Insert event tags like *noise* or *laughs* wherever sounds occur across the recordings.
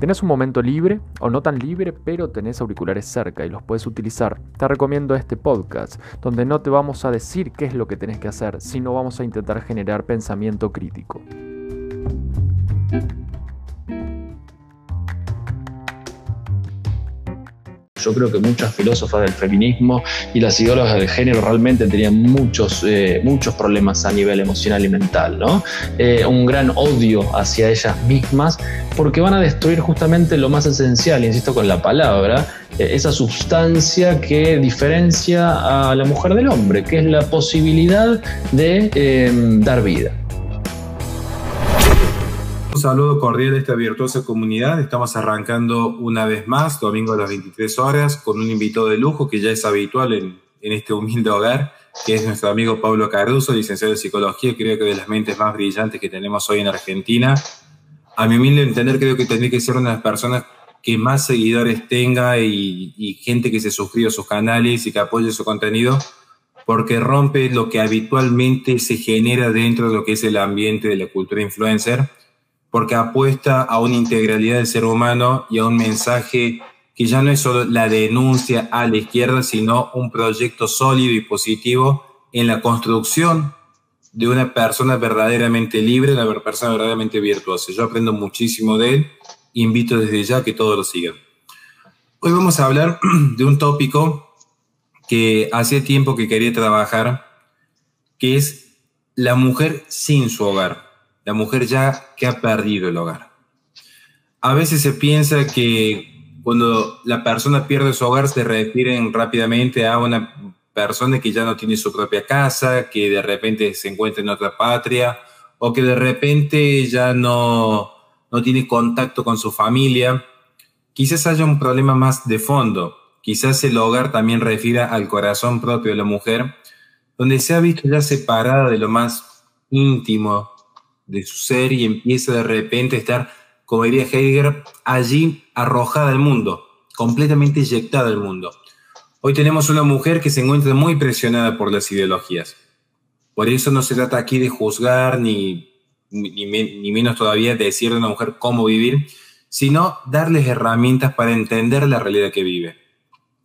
Tenés un momento libre o no tan libre, pero tenés auriculares cerca y los puedes utilizar, te recomiendo este podcast, donde no te vamos a decir qué es lo que tenés que hacer, sino vamos a intentar generar pensamiento crítico. Yo creo que muchas filósofas del feminismo y las ideólogas del género realmente tenían muchos, eh, muchos problemas a nivel emocional y mental, ¿no? Eh, un gran odio hacia ellas mismas porque van a destruir justamente lo más esencial, insisto con la palabra, eh, esa sustancia que diferencia a la mujer del hombre, que es la posibilidad de dar vida. Saludo cordial de esta virtuosa comunidad. Estamos arrancando una vez más, domingo a las 23 horas, con un invitado de lujo que ya es habitual en, en este humilde hogar, que es nuestro amigo Pablo Cardoso, licenciado en psicología, creo que de las mentes más brillantes que tenemos hoy en Argentina. A mi humilde entender, creo que tendría que ser una de las personas que más seguidores tenga y, y gente que se suscriba a sus canales y que apoye su contenido, porque rompe lo que habitualmente se genera dentro de lo que es el ambiente de la cultura influencer porque apuesta a una integralidad del ser humano y a un mensaje que ya no es solo la denuncia a la izquierda, sino un proyecto sólido y positivo en la construcción de una persona verdaderamente libre, una persona verdaderamente virtuosa. Yo aprendo muchísimo de él, invito desde ya que todos lo sigan. Hoy vamos a hablar *clears throat* de un tópico que hace tiempo que quería trabajar, que es la mujer sin su hogar la mujer ya que ha perdido el hogar. A veces se piensa que cuando la persona pierde su hogar se refieren rápidamente a una persona que ya no tiene su propia casa, que de repente se encuentra en otra patria o que de repente ya no, no tiene contacto con su familia. Quizás haya un problema más de fondo. Quizás el hogar también refiera al corazón propio de la mujer, donde se ha visto ya separada de lo más íntimo de su ser y empieza de repente a estar, como diría Heidegger, allí arrojada al mundo, completamente inyectada al mundo. Hoy tenemos una mujer que se encuentra muy presionada por las ideologías. Por eso no se trata aquí de juzgar ni, ni, menos todavía de decirle a una mujer cómo vivir, sino darles herramientas para entender la realidad que vive.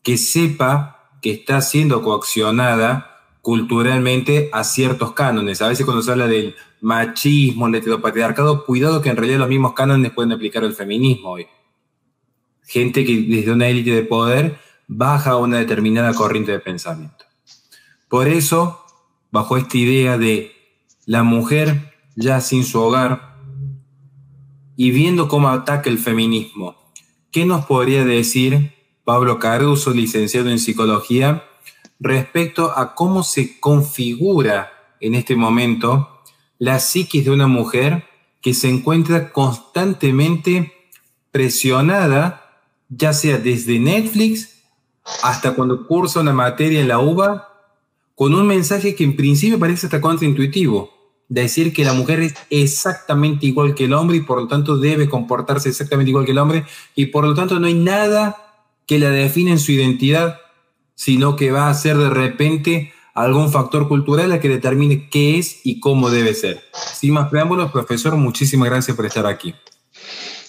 Que sepa que está siendo coaccionada culturalmente a ciertos cánones. A veces cuando se habla del machismo, el heteropatriarcado, cuidado que en realidad los mismos cánones pueden aplicar al feminismo hoy. Gente que desde una élite de poder baja a una determinada corriente de pensamiento. Por eso, bajo esta idea de la mujer ya sin su hogar y viendo cómo ataca el feminismo, ¿qué nos podría decir Pablo Caruso, licenciado en psicología, respecto a cómo se configura en este momento la psiquis de una mujer que se encuentra constantemente presionada, ya sea desde Netflix hasta cuando cursa una materia en la UBA, con un mensaje que en principio parece hasta contraintuitivo, decir que la mujer es exactamente igual que el hombre y por lo tanto debe comportarse exactamente igual que el hombre y por lo tanto no hay nada que la define en su identidad sino que va a ser de repente algún factor cultural a que determine qué es y cómo debe ser. Sin más preámbulos, profesor, muchísimas gracias por estar aquí.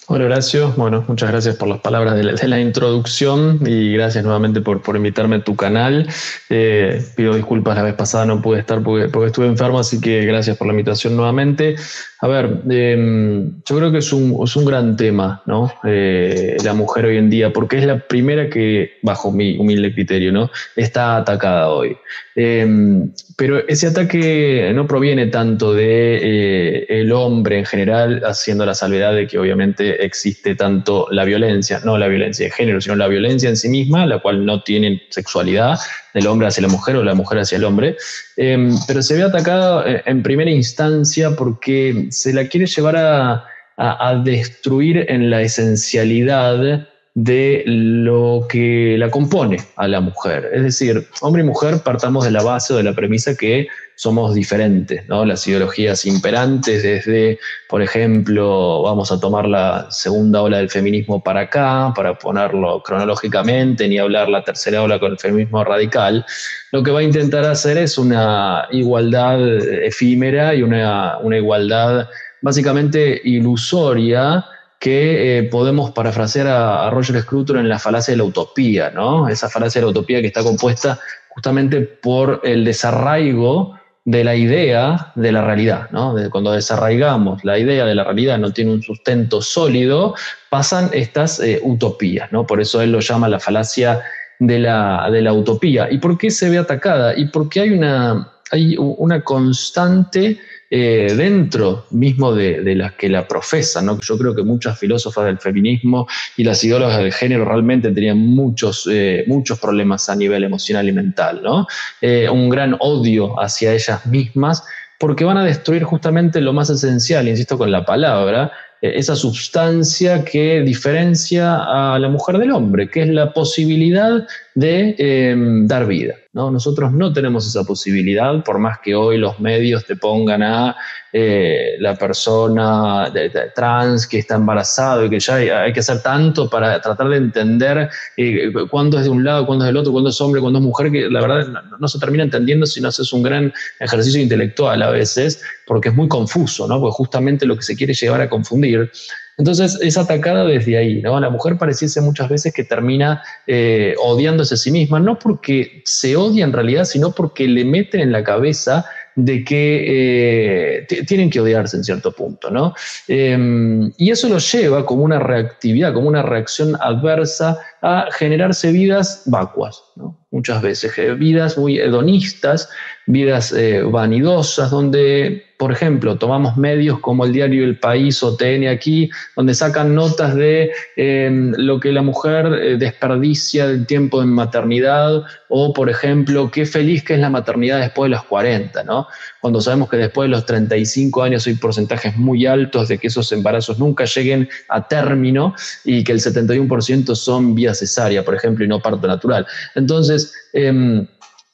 Hola Horacio, bueno, muchas gracias por las palabras de la, introducción y gracias nuevamente por, por invitarme a tu canal. Eh, pido disculpas, la vez pasada no pude estar porque, porque, estuve enfermo, así que gracias por la invitación nuevamente. A ver, em, yo creo que es un, es un gran tema, ¿no? Eh, la mujer hoy en día, porque es la primera que, bajo mi humilde criterio, ¿no? Está atacada hoy. Em, pero ese ataque no proviene tanto de eh, el hombre en general, haciendo la salvedad de que obviamente existe tanto la violencia, no la violencia de género, sino la violencia en sí misma, la cual no tiene sexualidad, del hombre hacia la mujer o la mujer hacia el hombre, em, pero se ve atacada eh, en primera instancia porque se la quiere llevar a, a destruir en la esencialidad de lo que la compone a la mujer. Es decir, hombre y mujer partamos de la base o de la premisa que somos diferentes, ¿no? Las ideologías imperantes desde, por ejemplo, vamos a tomar la segunda ola del feminismo para acá, para ponerlo cronológicamente, ni hablar la tercera ola con el feminismo radical, lo que va a intentar hacer es una igualdad efímera y una, una igualdad básicamente ilusoria que eh, podemos parafrasear a, Roger Scruton en la falacia de la utopía, ¿no? Esa falacia de la utopía que está compuesta justamente por el desarraigo de la idea de la realidad, ¿no? cuando desarraigamos la idea de la realidad no tiene un sustento sólido, pasan estas eh, utopías, ¿no? Por eso él lo llama la falacia de la, de la utopía. ¿Y por qué se ve atacada? Y porque hay una, hay una constante eh, dentro mismo de, las que la profesan. ¿no? Yo creo que muchas filósofas del feminismo y las ideólogas del género realmente tenían muchos, eh, muchos problemas a nivel emocional y mental. ¿no? Eh, un gran odio hacia ellas mismas porque van a destruir justamente lo más esencial, insisto con la palabra, esa sustancia que diferencia a la mujer del hombre, que es la posibilidad de dar vida. ¿No? Nosotros no tenemos esa posibilidad, por más que hoy los medios te pongan a eh, la persona trans que está embarazado y que ya hay, que hacer tanto para tratar de entender eh, cuándo es de un lado, cuándo es del otro, cuándo es hombre, cuándo es mujer, que la verdad no, se termina entendiendo si no haces un gran ejercicio intelectual a veces, porque es muy confuso, ¿no? porque justamente lo que se quiere llevar a confundir entonces es atacada desde ahí, ¿no? La mujer pareciese muchas veces que termina eh, odiándose a sí misma, no porque se odia en realidad, sino porque le meten en la cabeza de que eh, tienen que odiarse en cierto punto, ¿no? Em, y eso lo lleva como una reactividad, como una reacción adversa a generarse vidas vacuas, ¿no? Muchas veces, eh, vidas muy hedonistas, vidas vanidosas, donde por ejemplo, tomamos medios como el diario El País o TN aquí, donde sacan notas de em, lo que la mujer eh, desperdicia del tiempo en maternidad, o por ejemplo, qué feliz que es la maternidad después de los 40, ¿no? Cuando sabemos que después de los 35 años hay porcentajes muy altos de que esos embarazos nunca lleguen a término y que el 71% son vía cesárea, por ejemplo, y no parto natural. Entonces, em,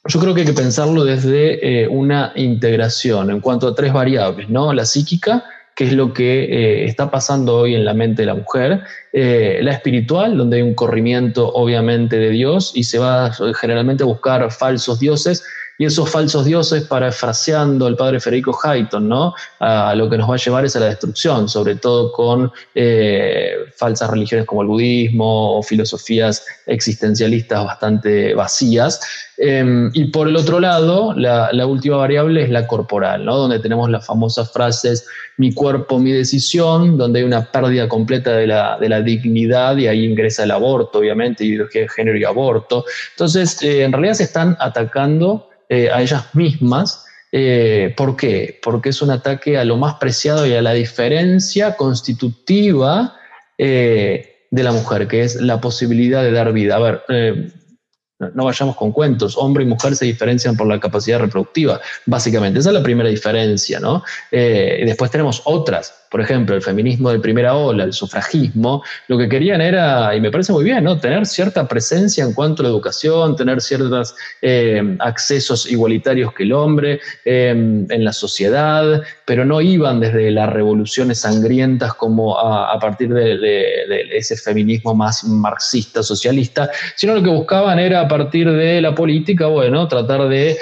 yo creo que hay que pensarlo desde eh, una integración en cuanto a tres variables, ¿no? La psíquica, que es lo que eh, está pasando hoy en la mente de la mujer, eh, la espiritual, donde hay un corrimiento obviamente de Dios y se va generalmente a buscar falsos dioses y esos falsos dioses, parafraseando el padre Federico Hayton, ¿no? A lo que nos va a llevar es a la destrucción, sobre todo con eh, falsas religiones como el budismo o filosofías existencialistas bastante vacías. Em, y por el otro lado, la, última variable es la corporal, ¿no? donde tenemos las famosas frases mi cuerpo, mi decisión, donde hay una pérdida completa de la, de la dignidad y ahí ingresa el aborto, obviamente, ideología de género y aborto. Entonces, eh, en realidad se están atacando eh, a ellas mismas. Eh, ¿Por qué? Porque es un ataque a lo más preciado y a la diferencia constitutiva eh, de la mujer, que es la posibilidad de dar vida. A ver, no vayamos con cuentos, hombre y mujer se diferencian por la capacidad reproductiva, básicamente. Esa es la primera diferencia, ¿no? y después tenemos otras por ejemplo, el feminismo de primera ola, el sufragismo, lo que querían era, y me parece muy bien, ¿no? tener cierta presencia en cuanto a la educación, tener ciertos eh, accesos igualitarios que el hombre em, en la sociedad, pero no iban desde las revoluciones sangrientas como a, partir de, ese feminismo más marxista, socialista, sino lo que buscaban era partir de la política, bueno, tratar de,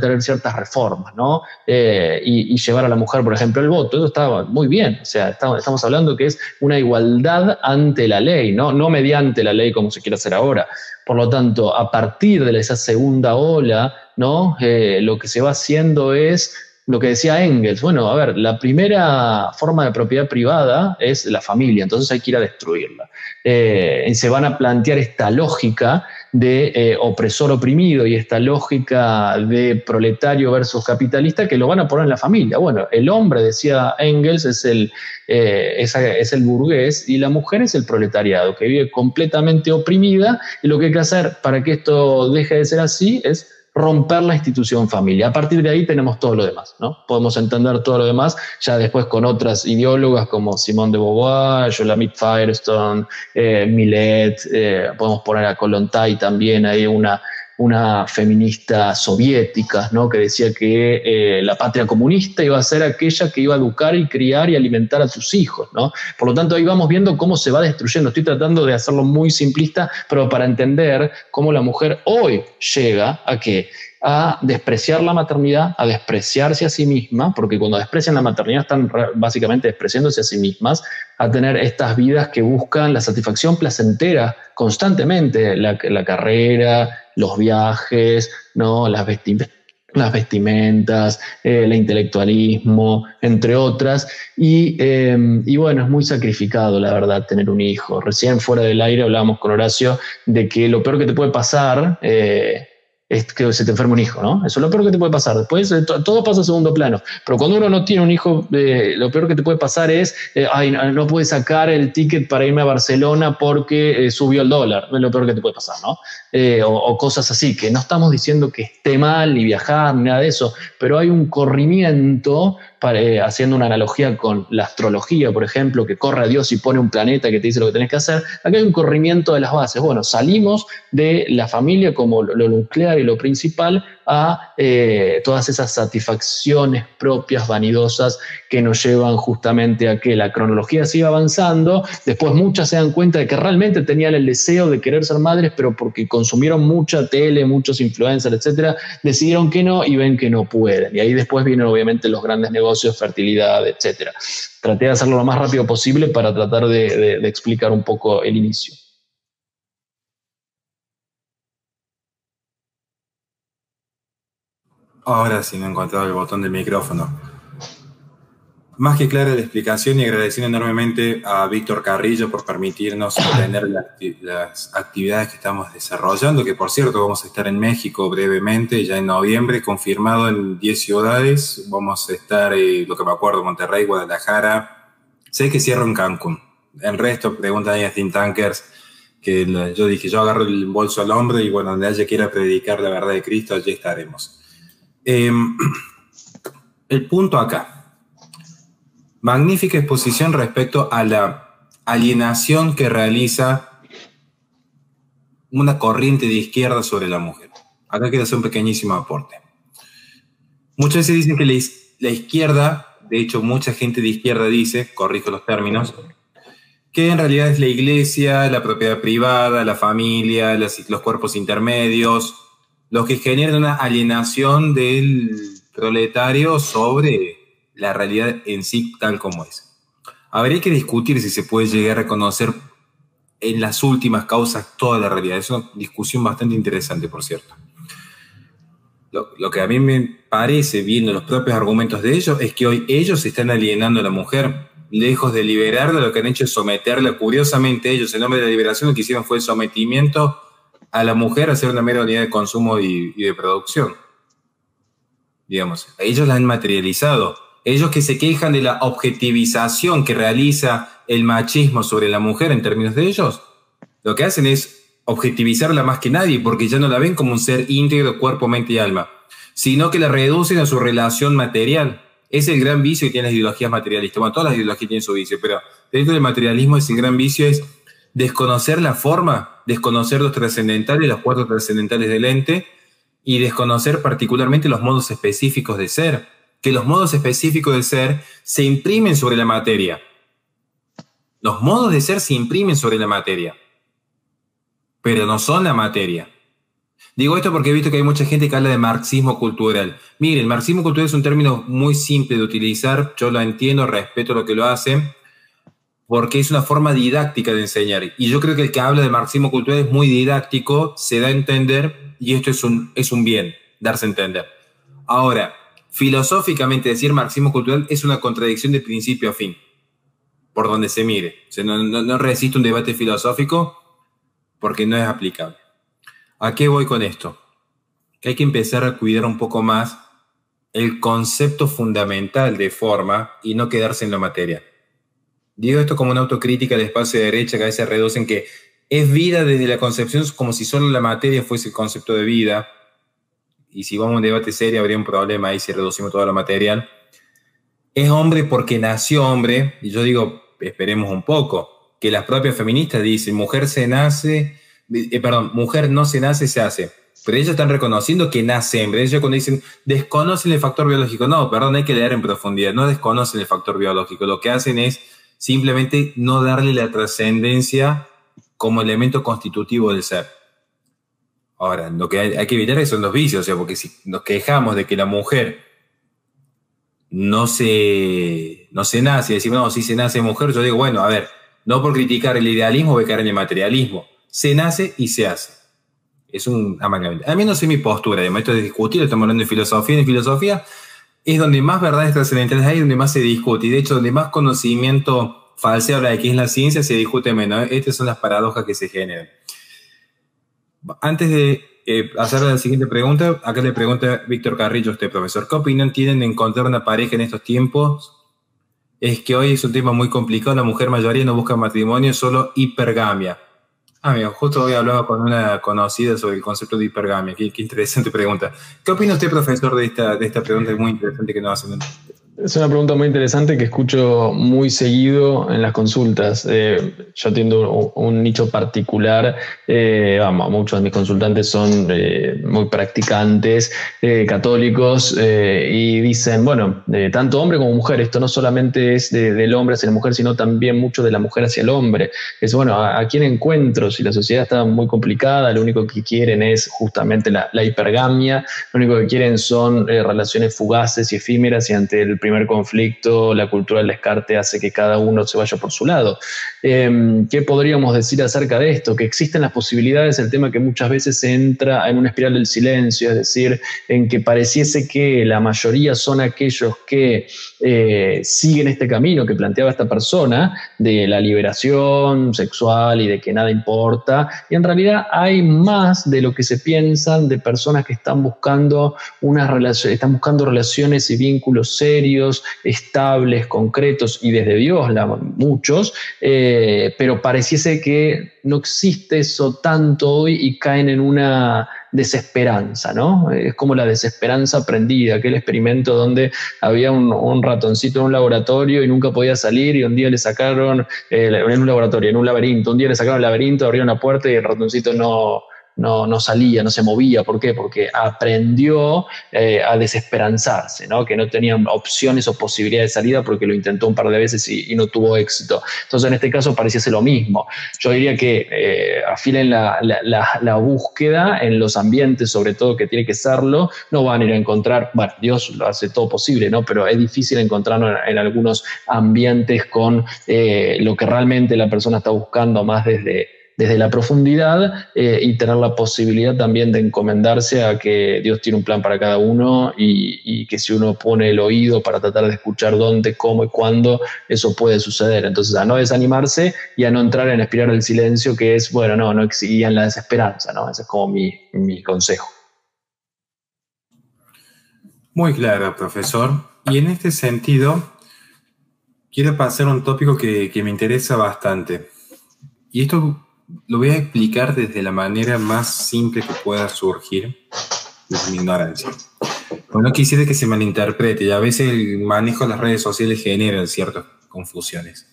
tener ciertas reformas, ¿no? Eh, y, llevar a la mujer, por ejemplo, el voto. Eso estaba muy bien. O sea, estamos, hablando que es una igualdad ante la ley, ¿no? no mediante la ley como se quiere hacer ahora. Por lo tanto, a partir de esa segunda ola, ¿no? Eh, lo que se va haciendo es lo que decía Engels, bueno, a ver, la primera forma de propiedad privada es la familia, entonces hay que ir a destruirla. Eh, se van a plantear esta lógica de eh, opresor oprimido y esta lógica de proletario versus capitalista que lo van a poner en la familia. Bueno, el hombre, decía Engels, es el, eh, es, el burgués y la mujer es el proletariado, que vive completamente oprimida y lo que hay que hacer para que esto deje de ser así es romper la institución familia. A partir de ahí tenemos todo lo demás, ¿no? Podemos entender todo lo demás ya después con otras ideólogas como Simone de Beauvoir, Yolanda Firestone, eh, Millet, eh, podemos poner a Kolontai también, hay una una feminista soviética, ¿no? que decía que eh, la patria comunista iba a ser aquella que iba a educar y criar y alimentar a sus hijos. ¿no? Por lo tanto, ahí vamos viendo cómo se va destruyendo. Estoy tratando de hacerlo muy simplista, pero para entender cómo la mujer hoy llega a que a despreciar la maternidad, a despreciarse a sí misma, porque cuando desprecian la maternidad están básicamente despreciándose a sí mismas, a tener estas vidas que buscan la satisfacción placentera constantemente, la, carrera, los viajes, ¿no? las vestimentas vestimentas, el intelectualismo, entre otras. Em, y, bueno, es muy sacrificado, la verdad, tener un hijo. Recién fuera del aire hablábamos con Horacio de que lo peor que te puede pasar eh, es que se te enferme un hijo, ¿no? Eso es lo peor que te puede pasar. Después eh, todo pasa a segundo plano. Pero cuando uno no tiene un hijo, eh, lo peor que te puede pasar es, eh, ay, no, puedes sacar el ticket para irme a Barcelona porque subió el dólar. Es lo peor que te puede pasar, ¿no? O, cosas así, que no estamos diciendo que esté mal ni viajar ni nada de eso, pero hay un corrimiento eh, haciendo una analogía con la astrología, por ejemplo, que corre a Dios y pone un planeta que te dice lo que tenés que hacer, acá hay un corrimiento de las bases. Bueno, salimos de la familia como lo nuclear lo principal a eh, todas esas satisfacciones propias, vanidosas, que nos llevan justamente a que la cronología siga avanzando. Después muchas se dan cuenta de que realmente tenían el deseo de querer ser madres, pero porque consumieron mucha tele, muchos influencers, etcétera, decidieron que no y ven que no pueden. Y ahí después vienen obviamente los grandes negocios, fertilidad, etcétera. Traté de hacerlo lo más rápido posible para tratar de explicar un poco el inicio. Ahora sí, no he encontrado el botón del micrófono. Más que clara la explicación y agradeciendo enormemente a Víctor Carrillo por permitirnos *coughs* tener las actividades que estamos desarrollando, que por cierto vamos a estar en México brevemente, ya en noviembre, confirmado en 10 ciudades. Vamos a estar, eh, lo que me acuerdo, Monterrey, Guadalajara. Sé que cierro en Cancún. El resto, preguntan ahí a Think Tankers, que yo dije, yo agarro el bolso al hombre y bueno, donde haya quiera predicar la verdad de Cristo, allí estaremos. Em, *clears throat* el punto acá. Magnífica exposición respecto a la alienación que realiza una corriente de izquierda sobre la mujer. Acá quiero hacer un pequeñísimo aporte. Muchas veces dicen que la izquierda, de hecho mucha gente de izquierda dice, corrijo los términos, que en realidad es la iglesia, la propiedad privada, la familia, los cuerpos intermedios, lo que genera una alienación del proletario sobre la realidad en sí tal como es. Habría que discutir si se puede llegar a reconocer en las últimas causas toda la realidad. Es una discusión bastante interesante, por cierto. Lo, que a mí me parece, viendo los propios argumentos de ellos, es que hoy ellos están alienando a la mujer. Lejos de liberarla, lo que han hecho es someterla. Curiosamente, ellos, en nombre de la liberación, lo que hicieron fue el sometimiento a la mujer a ser una mera unidad de consumo y, de producción. Digamos, ellos la han materializado. Ellos que se quejan de la objetivización que realiza el machismo sobre la mujer en términos de ellos, lo que hacen es objetivizarla más que nadie, porque ya no la ven como un ser íntegro, cuerpo, mente y alma, sino que la reducen a su relación material. Es el gran vicio que tienen las ideologías materialistas. Bueno, todas las ideologías tienen su vicio, pero dentro del materialismo es el gran vicio es desconocer la forma, desconocer los trascendentales, los cuatro trascendentales del ente, y desconocer particularmente los modos específicos de ser, que los modos específicos de ser se imprimen sobre la materia. Los modos de ser se imprimen sobre la materia, pero no son la materia. Digo esto porque he visto que hay mucha gente que habla de marxismo cultural. Mire, el marxismo cultural es un término muy simple de utilizar, yo lo entiendo, respeto lo que lo hacen, porque es una forma didáctica de enseñar. Y yo creo que el que habla de marxismo cultural es muy didáctico, se da a entender y esto es un, es un bien, darse a entender. Ahora, filosóficamente decir marxismo cultural es una contradicción de principio a fin, por donde se mire. no, no, resiste un debate filosófico porque no es aplicable. ¿A qué voy con esto? Que hay que empezar a cuidar un poco más el concepto fundamental de forma y no quedarse en la materia. Digo esto como una autocrítica del espacio de derecha que a veces reducen que es vida desde la concepción como si solo la materia fuese el concepto de vida. Y si vamos a un debate serio habría un problema ahí si reducimos todo lo material. Es hombre porque nació hombre, y yo digo, esperemos un poco, que las propias feministas dicen, mujer se nace, eh, perdón, mujer no se nace, se hace. Pero ellos están reconociendo que nace hombre. Ellos cuando dicen, desconocen el factor biológico. No, perdón, hay que leer en profundidad. No desconocen el factor biológico. Lo que hacen es simplemente no darle la trascendencia como elemento constitutivo del ser. Ahora, lo que hay, que evitar son los vicios, o sea, porque si nos quejamos de que la mujer no se, no se nace, decimos, no, si se nace mujer, yo digo, bueno, a ver, no por criticar el idealismo voy a caer en el materialismo. Se nace y se hace. Es un amalgamamiento. A mí no sé mi postura, además esto de discutir, estamos hablando de filosofía, en filosofía es donde más verdades trascendentales hay, donde más se discute, y de hecho donde más conocimiento falseable de qué es la ciencia, se discute menos. Estas son las paradojas que se generan. Antes de eh, hacer la siguiente pregunta, acá le pregunta Víctor Carrillo usted, profesor, ¿qué opinión tienen de encontrar una pareja en estos tiempos? Es que hoy es un tema muy complicado, la mujer mayoría no busca matrimonio, solo hipergamia. Ah, mira, justo hoy hablaba con una conocida sobre el concepto de hipergamia. Qué, qué interesante pregunta. ¿Qué opina usted, profesor, de esta, de esta pregunta muy interesante que nos hacen? Es una pregunta muy interesante que escucho muy seguido en las consultas. Eh, yo atiendo un, nicho particular. Eh, vamos, muchos de mis consultantes son eh, muy practicantes, católicos, y dicen, bueno, tanto hombre como mujer, esto no solamente es del hombre hacia la mujer, sino también mucho de la mujer hacia el hombre. Es bueno, ¿a, quién encuentro? Si la sociedad está muy complicada, lo único que quieren es justamente la, la hipergamia, lo único que quieren son relaciones fugaces y efímeras y ante el primer conflicto, la cultura del descarte hace que cada uno se vaya por su lado. Em, ¿Qué podríamos decir acerca de esto? Que existen las posibilidades, el tema que muchas veces se entra en una espiral del silencio, es decir, en que pareciese que la mayoría son aquellos que eh, siguen este camino que planteaba esta persona de la liberación sexual y de que nada importa, y en realidad hay más de lo que se piensan de personas que están buscando unas relaciones, están buscando relaciones y vínculos serios estables, concretos y desde Dios, la, muchos, eh, pero pareciese que no existe eso tanto hoy y caen en una desesperanza, ¿no? Es como la desesperanza aprendida, aquel experimento donde había un, ratoncito en un laboratorio y nunca podía salir y un día le sacaron, eh, en un laboratorio, en un laberinto, un día le sacaron el laberinto, abrieron la puerta y el ratoncito no, no, no salía, no se movía. ¿Por qué? Porque aprendió eh, a desesperanzarse, ¿no? que no tenía opciones o posibilidades de salida porque lo intentó un par de veces y, no tuvo éxito. Entonces, en este caso pareciese lo mismo. Yo diría que eh, afilen la, la, búsqueda en los ambientes, sobre todo que tiene que serlo, no van a ir a encontrar, bueno, Dios lo hace todo posible, ¿no? pero es difícil encontrarlo en, algunos ambientes con eh, lo que realmente la persona está buscando más desde desde la profundidad eh, y tener la posibilidad también de encomendarse a que Dios tiene un plan para cada uno y, que si uno pone el oído para tratar de escuchar dónde, cómo y cuándo, eso puede suceder. Entonces, a no desanimarse y a no entrar en espiral del silencio, que es, bueno, no, no en la desesperanza, ¿no? Ese es como mi, consejo. Muy claro, profesor. Y en este sentido, quiero pasar a un tópico que, que me interesa bastante. Y esto lo voy a explicar desde la manera más simple que pueda surgir desde mi ignorancia. Bueno, quisiera que se malinterprete y a veces el manejo de las redes sociales genera ciertas confusiones.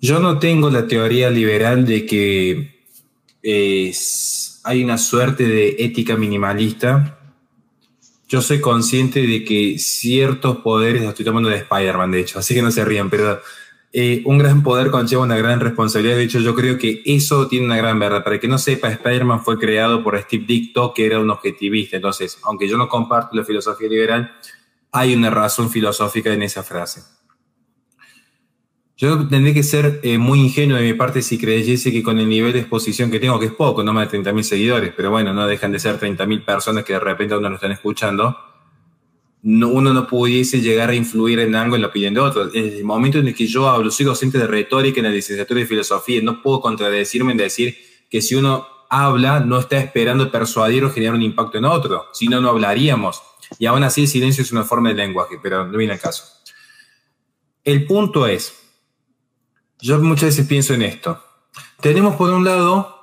Yo no tengo la teoría liberal de que hay una suerte de ética minimalista. Yo soy consciente de que ciertos poderes, estoy tomando de Spider-Man de hecho, así que no se rían, pero eh, un gran poder conlleva una gran responsabilidad. De hecho, yo creo que eso tiene una gran verdad. Para que no sepa, Spider-Man fue creado por Steve Ditko, que era un objetivista. Entonces, aunque yo no comparto la filosofía liberal, hay una razón filosófica en esa frase. Yo tendría que ser eh, muy ingenuo de mi parte si creyese que con el nivel de exposición que tengo, que es poco, no más de 30.000 seguidores, pero bueno, no dejan de ser 30.000 personas que de repente uno lo están escuchando, uno no pudiese llegar a influir en algo en la opinión de otro. En el momento en el que yo hablo, soy docente de retórica en la licenciatura de filosofía, no puedo contradecirme en decir que si uno habla, no está esperando persuadir o generar un impacto en otro, si no, no hablaríamos. Y aún así el silencio es una forma de lenguaje, pero no viene al caso. El punto es, yo muchas veces pienso en esto. Tenemos por un lado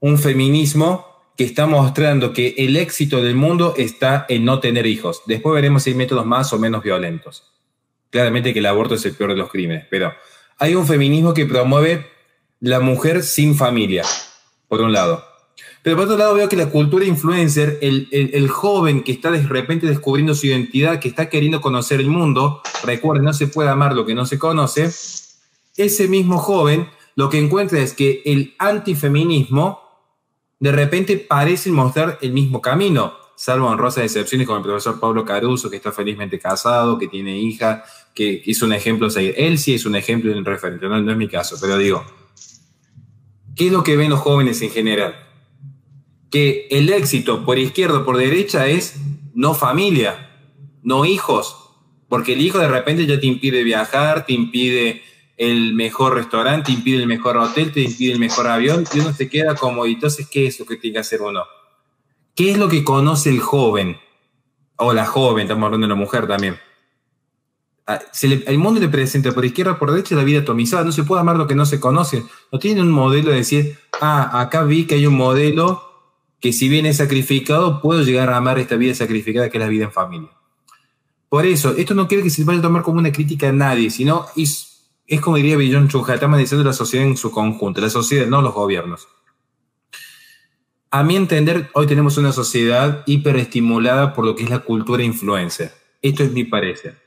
un feminismo que está mostrando que el éxito del mundo está en no tener hijos. Después veremos si hay métodos más o menos violentos. Claramente que el aborto es el peor de los crímenes, pero hay un feminismo que promueve la mujer sin familia, por un lado. Pero por otro lado veo que la cultura influencer, el, el, joven que está de repente descubriendo su identidad, que está queriendo conocer el mundo, recuerden, no se puede amar lo que no se conoce, ese mismo joven lo que encuentra es que el antifeminismo de repente parecen mostrar el mismo camino, salvo honrosas excepciones como el profesor Pablo Caruso, que está felizmente casado, que tiene hija, que hizo un ejemplo seguir. Él sí es un ejemplo un referente, no, no es mi caso, pero digo, ¿qué es lo que ven los jóvenes en general? Que el éxito por izquierda o por derecha es no familia, no hijos, porque el hijo de repente ya te impide viajar, te impide el mejor restaurante, te impide el mejor hotel, te impide el mejor avión, y uno se queda como, entonces, ¿qué es lo que tiene que hacer uno? ¿Qué es lo que conoce el joven? O la joven, estamos hablando de la mujer también. Ah, el mundo le presenta por izquierda, por derecha la vida atomizada. No se puede amar lo que no se conoce. No tiene un modelo de decir, ah, acá vi que hay un modelo que si bien es sacrificado, puedo llegar a amar esta vida sacrificada que es la vida en familia. Por eso, esto no quiere que se vaya a tomar como una crítica a nadie, sino es, es como diría Billon Chunja, estamos diciendo la sociedad en su conjunto, la sociedad, no los gobiernos. A mi entender, hoy tenemos una sociedad hiperestimulada por lo que es la cultura influencer. Esto es mi parecer.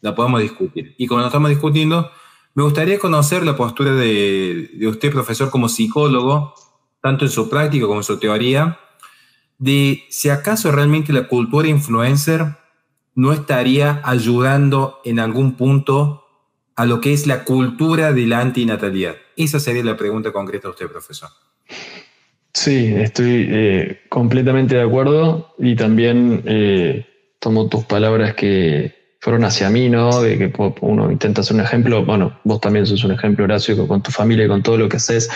La podemos discutir. Y como lo estamos discutiendo, me gustaría conocer la postura de, de usted, profesor, como psicólogo, tanto en su práctica como en su teoría, de si acaso realmente la cultura influencer no estaría ayudando en algún punto a lo que es la cultura de la antinatalidad? Esa sería la pregunta concreta a usted, profesor. Sí, estoy eh, completamente de acuerdo y también eh, tomo tus palabras que fueron hacia mí, ¿no? De que uno intenta hacer un ejemplo, bueno, vos también sos un ejemplo, Horacio, con tu familia y con todo lo que haces.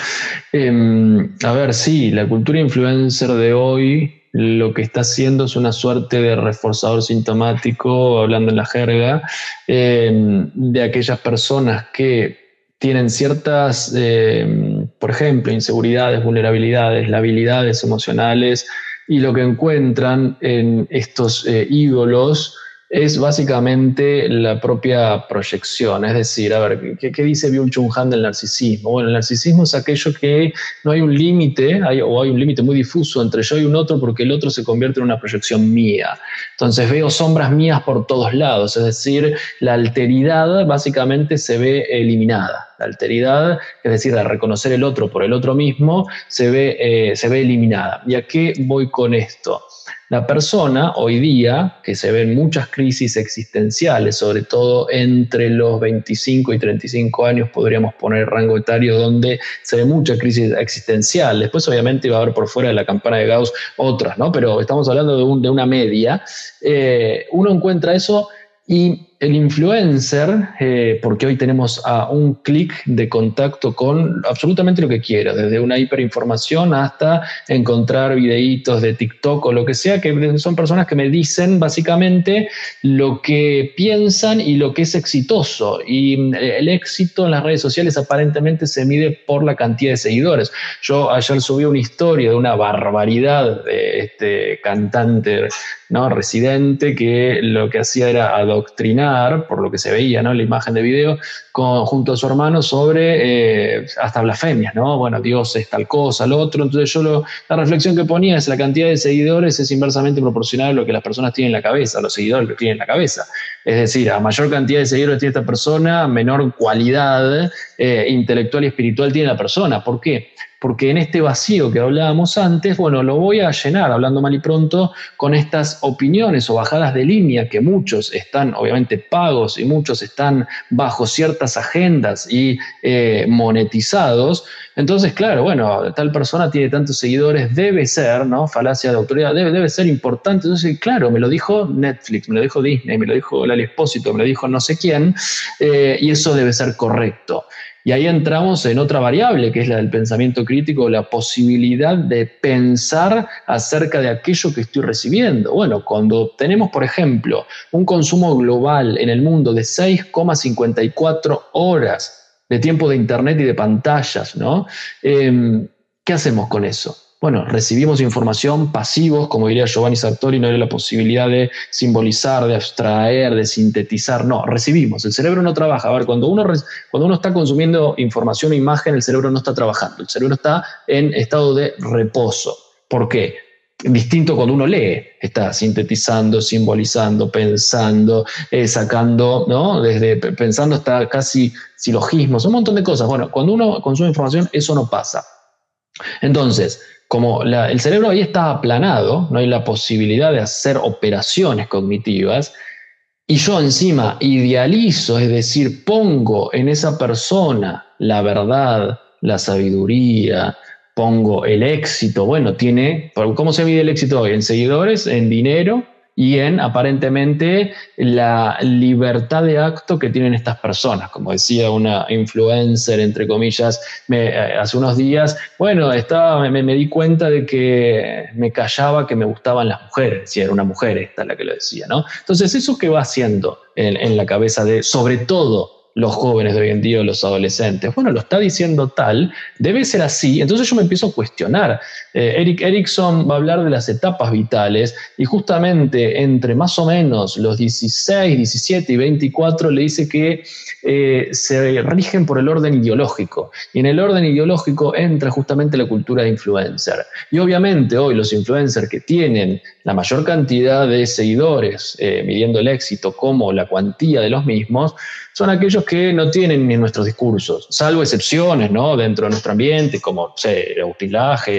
Em, a ver, sí, la cultura influencer de hoy lo que está haciendo es una suerte de reforzador sintomático, hablando en la jerga, eh, de aquellas personas que tienen ciertas, eh, por ejemplo, inseguridades, vulnerabilidades, habilidades emocionales, y lo que encuentran en estos eh, ídolos es básicamente la propia proyección. Es decir, a ver, ¿qué, dice Byung Chun Han del narcisismo? Bueno, el narcisismo es aquello que no hay un límite, o hay un límite muy difuso entre yo y un otro, porque el otro se convierte en una proyección mía. Entonces veo sombras mías por todos lados, es decir, la alteridad básicamente se ve eliminada. La alteridad, es decir, al reconocer el otro por el otro mismo, se ve, eh, se ve eliminada. ¿Y a qué voy con esto? La persona hoy día, que se ven muchas crisis existenciales, sobre todo entre los 25 y 35 años, podríamos poner rango etario donde se ve mucha crisis existencial. Después, obviamente, va a haber por fuera de la campana de Gauss otras, ¿no? Pero estamos hablando de, una media. Eh, uno encuentra eso y el influencer, eh, porque hoy tenemos a un clic de contacto con absolutamente lo que quiera, desde una hiperinformación hasta encontrar videitos de TikTok o lo que sea, que son personas que me dicen básicamente lo que piensan y lo que es exitoso. Y eh, el éxito en las redes sociales aparentemente se mide por la cantidad de seguidores. Yo ayer subí una historia de una barbaridad de este cantante ¿no? residente que lo que hacía era adoctrinar, por lo que se veía ¿no? la imagen de video, junto a su hermano sobre eh, hasta blasfemias, ¿no? Bueno, Dios es tal cosa, lo otro. Entonces yo la reflexión que ponía es la cantidad de seguidores es inversamente proporcional a lo que las personas tienen en la cabeza, a los seguidores que tienen en la cabeza. Es decir, a mayor cantidad de seguidores tiene esta persona, menor cualidad eh, intelectual y espiritual tiene la persona. ¿Por qué? Porque en este vacío que hablábamos antes, bueno, lo voy a llenar, hablando mal y pronto, con estas opiniones o bajadas de línea que muchos están obviamente pagos y muchos están bajo ciertas agendas y eh, monetizados. Entonces, claro, bueno, tal persona tiene tantos seguidores, debe ser, ¿no? Falacia de autoridad, debe, debe ser importante. Entonces, claro, me lo dijo Netflix, me lo dijo Disney, me lo dijo Lali Espósito, me lo dijo no sé quién, eh, y eso debe ser correcto. Y ahí entramos en otra variable, que es la del pensamiento crítico, la posibilidad de pensar acerca de aquello que estoy recibiendo. Bueno, cuando tenemos, por ejemplo, un consumo global en el mundo de 6,54 horas de tiempo de Internet y de pantallas, ¿no? Em, ¿Qué hacemos con eso? Bueno, recibimos información pasivos, como diría Giovanni Sartori, no era la posibilidad de simbolizar, de abstraer, de sintetizar, no, recibimos. El cerebro no trabaja. A ver, cuando uno, cuando uno está consumiendo información o imagen, el cerebro no está trabajando, el cerebro está en estado de reposo. ¿Por qué? Distinto cuando uno lee, está sintetizando, simbolizando, pensando, eh, sacando, ¿no? Desde pensando hasta casi silogismos, un montón de cosas. Bueno, cuando uno consume información, eso no pasa. Entonces, como el cerebro ahí está aplanado, no hay la posibilidad de hacer operaciones cognitivas, y yo encima idealizo, es decir, pongo en esa persona la verdad, la sabiduría, pongo el éxito. Bueno, tiene, ¿cómo se mide el éxito hoy? En seguidores, en dinero y en aparentemente la libertad de acto que tienen estas personas. Como decía una influencer, entre comillas, eh, hace unos días, bueno, estaba, me, di cuenta de que me callaba que me gustaban las mujeres, si era una mujer esta la que lo decía, ¿no? Entonces, ¿eso qué va haciendo en, en la cabeza de, sobre todo, los jóvenes de hoy en día o los adolescentes. Bueno, lo está diciendo tal, debe ser así. Entonces yo me empiezo a cuestionar. Eh, Eric Erickson va a hablar de las etapas vitales y justamente entre más o menos los 16, 17 y 24 le dice que eh, se rigen por el orden ideológico. Y en el orden ideológico entra justamente la cultura de influencer. Y obviamente hoy los influencers que tienen la mayor cantidad de seguidores, eh, midiendo el éxito como la cuantía de los mismos, son aquellos que no tienen ni nuestros discursos, salvo excepciones, ¿no? Dentro de nuestro ambiente, como, sé, Agustín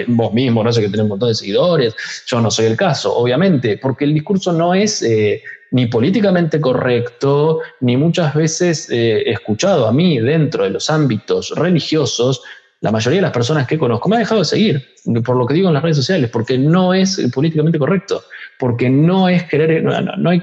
vos mismo, no sé, que tenés un montón de seguidores, yo no soy el caso, obviamente, porque el discurso no es eh, ni políticamente correcto, ni muchas veces eh, escuchado a mí dentro de los ámbitos religiosos, la mayoría de las personas que conozco me ha dejado de seguir, por lo que digo en las redes sociales, porque no es políticamente correcto, porque no es querer, no, hay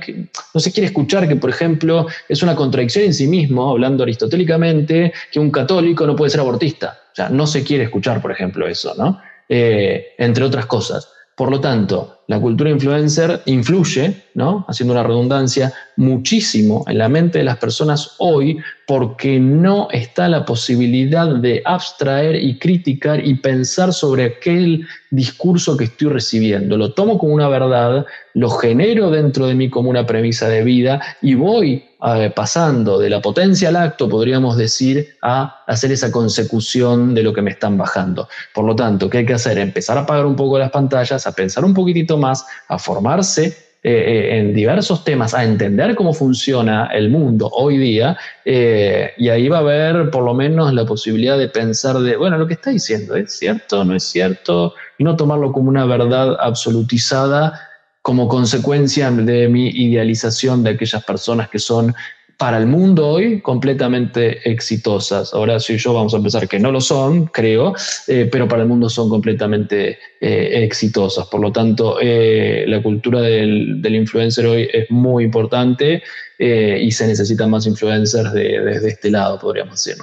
no se quiere escuchar que, por ejemplo, es una contradicción en sí mismo, hablando aristotélicamente, que un católico no puede ser abortista. O sea, no se quiere escuchar, por ejemplo, eso, ¿no? Eh, entre otras cosas. Por lo tanto, la cultura influencer influye, ¿no? haciendo una redundancia, muchísimo en la mente de las personas hoy porque no está la posibilidad de abstraer y criticar y pensar sobre aquel discurso que estoy recibiendo. Lo tomo como una verdad, lo genero dentro de mí como una premisa de vida y voy eh, pasando de la potencia al acto, podríamos decir, a hacer esa consecución de lo que me están bajando. Por lo tanto, ¿qué hay que hacer? Empezar a apagar un poco las pantallas, a pensar un poquitito más, a formarse eh, eh, en diversos temas, a entender cómo funciona el mundo hoy día, eh, y ahí va a haber por lo menos la posibilidad de pensar de, bueno, lo que está diciendo, ¿es cierto? ¿No es cierto? Y no tomarlo como una verdad absolutizada como consecuencia de mi idealización de aquellas personas que son para el mundo hoy completamente exitosas. Ahora sí yo vamos a pensar que no lo son, creo, eh, pero para el mundo son completamente eh, exitosas. Por lo tanto, eh, la cultura del, influencer hoy es muy importante y se necesitan más influencers desde este lado, podríamos decir.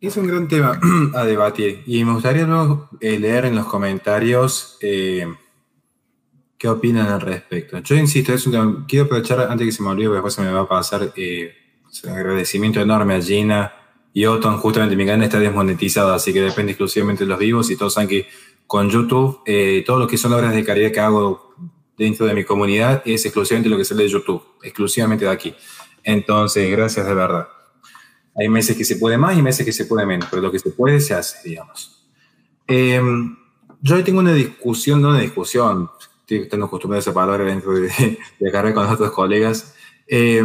Es un gran tema *clears throat* a debatir y me gustaría leer en los comentarios ¿Qué opinan al respecto? Yo insisto, es un, quiero aprovechar antes que se me olvide, porque después se me va a pasar eh, un agradecimiento enorme a Gina y Otton. Justamente mi canal está desmonetizado, así que depende exclusivamente de los vivos y todos saben que con YouTube, eh, todo lo que son obras de caridad que hago dentro de mi comunidad es exclusivamente lo que sale de YouTube, exclusivamente de aquí. Entonces, gracias de verdad. Hay meses que se puede más y meses que se puede menos, pero lo que se puede se hace, digamos. Eh, yo hoy tengo una discusión, no una discusión, estando acostumbrado a esa palabra dentro de, de carrera con otros colegas. Eh,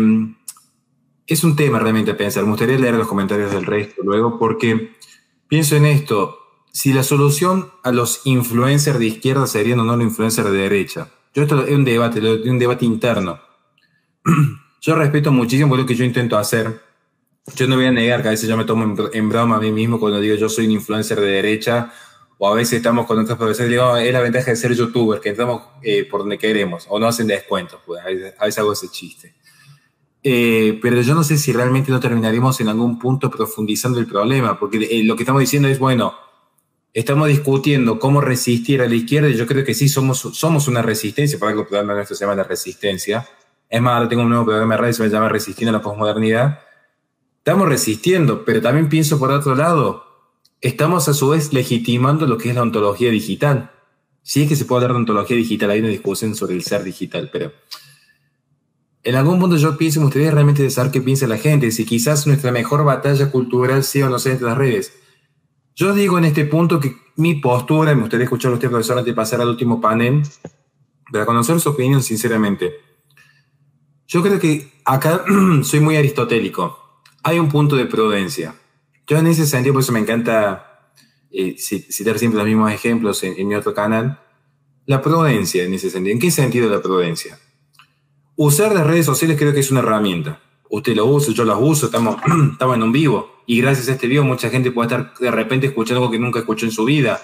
es un tema realmente a pensar. Me gustaría leer los comentarios del resto luego, porque pienso en esto. Si la solución a los influencers de izquierda serían o no los influencers de derecha. Yo esto es un debate, un debate interno. *clears throat* Yo respeto muchísimo lo que yo intento hacer. Yo no voy a negar que a veces yo me tomo en broma a mí mismo cuando digo yo soy un influencer de derecha o a veces estamos con otros profesores, digo, es la ventaja de ser youtuber, que entramos eh, por donde queremos, o no hacen descuentos, pues a veces, hago ese chiste. Eh, pero yo no sé si realmente no terminaríamos en algún punto profundizando el problema, porque eh, lo que estamos diciendo es, bueno, estamos discutiendo cómo resistir a la izquierda, y yo creo que sí somos, somos una resistencia, por algo el programa nuestro se llama La Resistencia. Es más, ahora tengo un nuevo programa de radio, se llama Resistiendo a la Postmodernidad. Estamos resistiendo, pero también pienso por otro lado, estamos a su vez legitimando lo que es la ontología digital. Sí es que se puede hablar de ontología digital, hay una discusión sobre el ser digital, pero en algún punto yo pienso, me gustaría realmente saber qué piensa la gente, si quizás nuestra mejor batalla cultural sea o no sea entre las redes. Yo digo en este punto que mi postura, me gustaría escuchar a usted, profesor, antes de pasar al último panel, para conocer su opinión sinceramente. Yo creo que acá *clears throat* soy muy aristotélico. Hay un punto de prudencia. Yo en ese sentido, por eso me encanta eh, citar siempre los mismos ejemplos en, mi otro canal, la prudencia en ese sentido. ¿En qué sentido la prudencia? Usar las redes sociales creo que es una herramienta. Usted lo usa, yo las uso, estamos, *clears throat* estamos en un vivo. Y gracias a este vivo mucha gente puede estar de repente escuchando algo que nunca escuchó en su vida.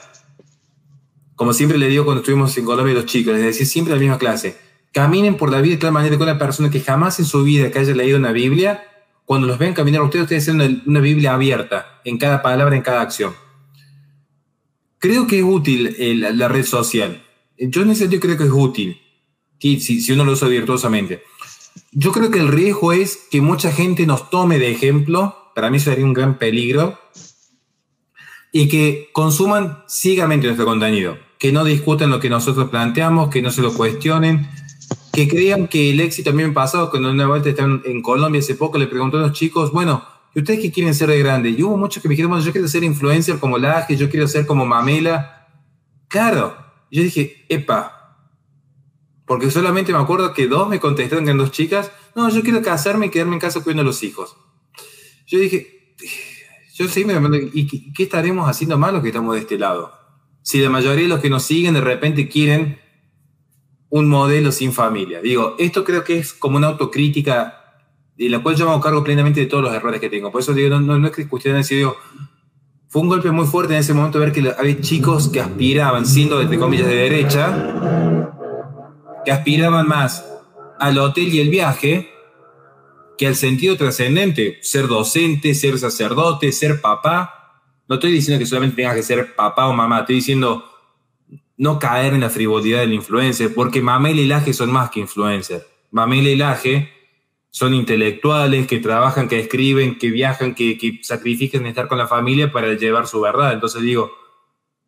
Como siempre le digo cuando estuvimos en Colombia los chicos, les decía siempre la misma clase, caminen por la vida de tal manera que una persona que jamás en su vida que haya leído una Biblia, cuando los ven caminar ustedes, ustedes tienen una, Biblia abierta en cada palabra, en cada acción. Creo que es útil eh, la, red social. Yo en ese sentido creo que es útil, si, si uno lo usa virtuosamente. Yo creo que el riesgo es que mucha gente nos tome de ejemplo para mí sería un gran peligro, y que consuman ciegamente nuestro contenido, que no discutan lo que nosotros planteamos, que no se lo cuestionen, que crean que el éxito también pasado, cuando una vuelta estaban en Colombia hace poco, le preguntó a los chicos, bueno, ¿y ustedes qué quieren ser de grande? Y hubo muchos que me dijeron, yo quiero ser influencer como Laje, yo quiero ser como Mamela. Claro, yo dije, epa, porque solamente me acuerdo que dos me contestaron, que eran dos chicas, no, yo quiero casarme y quedarme en casa cuidando a los hijos. Yo dije, yo sí me ¿y qué estaremos haciendo mal los que estamos de este lado? Si la mayoría de los que nos siguen de repente quieren un modelo sin familia. Digo, esto creo que es como una autocrítica de la cual yo me hago cargo plenamente de todos los errores que tengo. Por eso digo, no, no, es que cuestión de digo, fue un golpe muy fuerte en ese momento ver que había chicos que aspiraban, siendo de comillas de derecha, que aspiraban más al hotel y el viaje que al sentido trascendente, ser docente, ser sacerdote, ser papá. No estoy diciendo que solamente tengas que ser papá o mamá, estoy diciendo no caer en la frivolidad del influencer, porque Mamel y Laje son más que influencer. Mamel y Laje son intelectuales que trabajan, que escriben, que viajan, que, que sacrifican estar con la familia para llevar su verdad. Entonces digo,